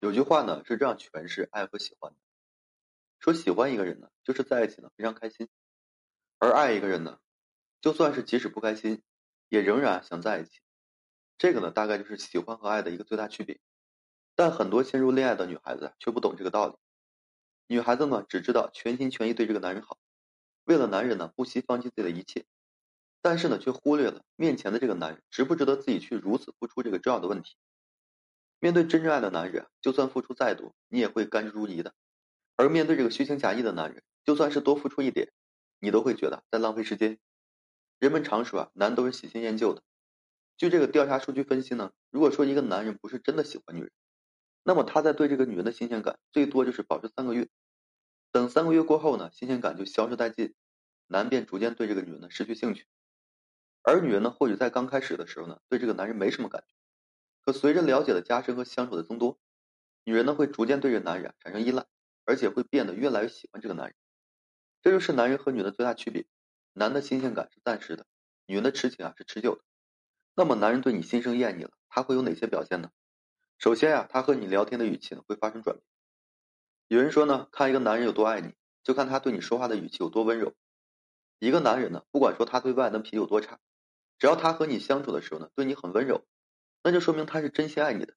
有句话呢是这样诠释爱和喜欢的：说喜欢一个人呢，就是在一起呢非常开心；而爱一个人呢，就算是即使不开心，也仍然想在一起。这个呢，大概就是喜欢和爱的一个最大区别。但很多陷入恋爱的女孩子却不懂这个道理。女孩子呢，只知道全心全意对这个男人好，为了男人呢不惜放弃自己的一切，但是呢，却忽略了面前的这个男人值不值得自己去如此付出这个重要的问题。面对真正爱的男人，就算付出再多，你也会甘之如饴的；而面对这个虚情假意的男人，就算是多付出一点，你都会觉得在浪费时间。人们常说啊，男都是喜新厌旧的。据这个调查数据分析呢，如果说一个男人不是真的喜欢女人，那么他在对这个女人的新鲜感最多就是保持三个月。等三个月过后呢，新鲜感就消失殆尽，男便逐渐对这个女人呢失去兴趣。而女人呢，或许在刚开始的时候呢，对这个男人没什么感觉。可随着了解的加深和相处的增多，女人呢会逐渐对这男人产生依赖，而且会变得越来越喜欢这个男人。这就是男人和女的最大区别：男的新鲜感是暂时的，女人的痴情啊是持久的。那么男人对你心生厌腻了，他会有哪些表现呢？首先呀，他和你聊天的语气呢会发生转变。有人说呢，看一个男人有多爱你，就看他对你说话的语气有多温柔。一个男人呢，不管说他对外的脾气有多差，只要他和你相处的时候呢，对你很温柔。那就说明他是真心爱你的，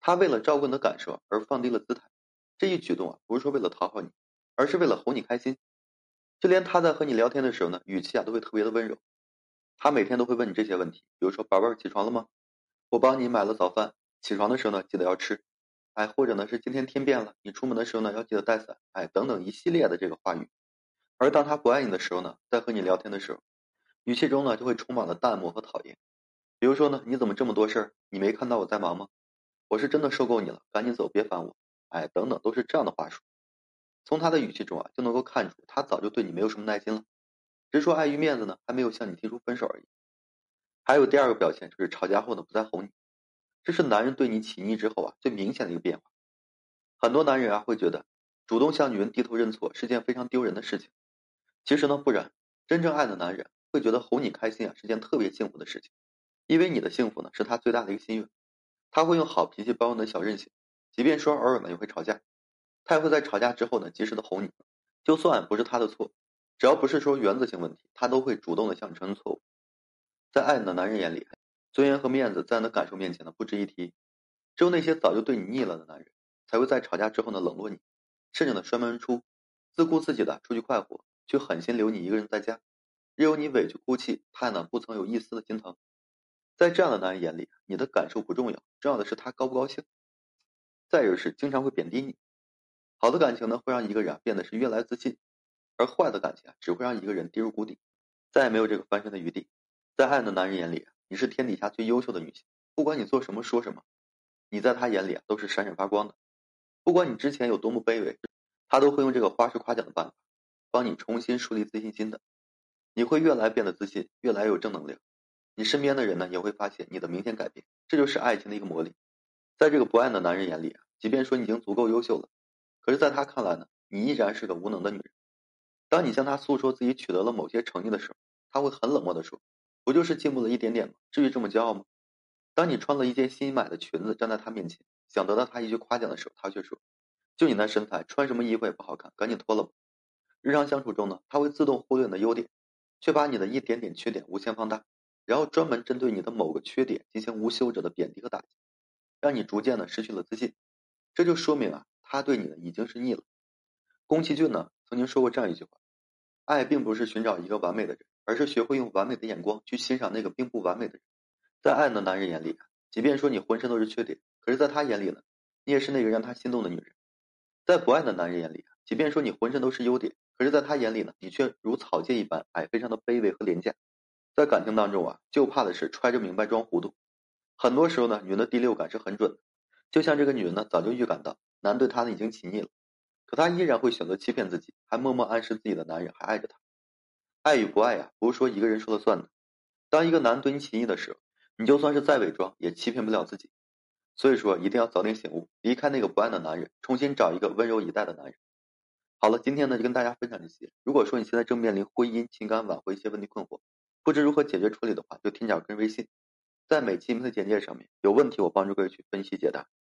他为了照顾你的感受而放低了姿态，这一举动啊，不是说为了讨好你，而是为了哄你开心。就连他在和你聊天的时候呢，语气啊都会特别的温柔。他每天都会问你这些问题，比如说宝贝儿起床了吗？我帮你买了早饭，起床的时候呢记得要吃。哎，或者呢是今天天变了，你出门的时候呢要记得带伞。哎，等等一系列的这个话语。而当他不爱你的时候呢，在和你聊天的时候，语气中呢就会充满了淡漠和讨厌。比如说呢，你怎么这么多事儿？你没看到我在忙吗？我是真的受够你了，赶紧走，别烦我。哎，等等，都是这样的话术。从他的语气中啊，就能够看出他早就对你没有什么耐心了，只是说碍于面子呢，还没有向你提出分手而已。还有第二个表现就是吵架后呢，不再哄你，这是男人对你起腻之后啊最明显的一个变化。很多男人啊会觉得主动向女人低头认错是件非常丢人的事情，其实呢不然，真正爱的男人会觉得哄你开心啊是件特别幸福的事情。因为你的幸福呢，是他最大的一个心愿，他会用好脾气包容你的小任性，即便说偶尔呢也会吵架，他也会在吵架之后呢及时的哄你，就算不是他的错，只要不是说原则性问题，他都会主动的向你承认错误。在爱你的男人眼里，尊严和面子在你的感受面前呢不值一提，只有那些早就对你腻了的男人，才会在吵架之后呢冷落你，甚至呢摔门而出，自顾自己的出去快活，却狠心留你一个人在家，任由你委屈哭泣，他呢不曾有一丝的心疼。在这样的男人眼里，你的感受不重要，重要的是他高不高兴。再就是经常会贬低你。好的感情呢，会让一个人变得是越来越自信；而坏的感情啊，只会让一个人跌入谷底，再也没有这个翻身的余地。在爱的男人眼里，你是天底下最优秀的女性，不管你做什么说什么，你在他眼里啊都是闪闪发光的。不管你之前有多么卑微，他都会用这个花式夸奖的办法，帮你重新树立自信心的。你会越来变得自信，越来越有正能量。你身边的人呢，也会发现你的明显改变，这就是爱情的一个魔力。在这个不爱的男人眼里啊，即便说你已经足够优秀了，可是在他看来呢，你依然是个无能的女人。当你向他诉说自己取得了某些成绩的时候，他会很冷漠的说：“不就是进步了一点点吗？至于这么骄傲吗？”当你穿了一件新买的裙子站在他面前，想得到他一句夸奖的时候，他却说：“就你那身材，穿什么衣服也不好看，赶紧脱了吧。”日常相处中呢，他会自动忽略你的优点，却把你的一点点缺点无限放大。然后专门针对你的某个缺点进行无休止的贬低和打击，让你逐渐的失去了自信。这就说明啊，他对你呢已经是腻了。宫崎骏呢曾经说过这样一句话：爱并不是寻找一个完美的人，而是学会用完美的眼光去欣赏那个并不完美的人。在爱的男人眼里，即便说你浑身都是缺点，可是在他眼里呢，你也是那个让他心动的女人。在不爱的男人眼里，即便说你浑身都是优点，可是在他眼里呢，你却如草芥一般，哎，非常的卑微和廉价。在感情当中啊，就怕的是揣着明白装糊涂。很多时候呢，女人的第六感是很准的。就像这个女人呢，早就预感到男对她呢已经起腻了，可她依然会选择欺骗自己，还默默暗示自己的男人还爱着她。爱与不爱呀，不是说一个人说了算的。当一个男对你起腻的时候，你就算是再伪装，也欺骗不了自己。所以说，一定要早点醒悟，离开那个不爱的男人，重新找一个温柔以待的男人。好了，今天呢就跟大家分享这些。如果说你现在正面临婚姻、情感挽回一些问题困惑，不知如何解决处理的话，就添加我个人微信，在每期名字简介上面，有问题我帮助各位去分析解答。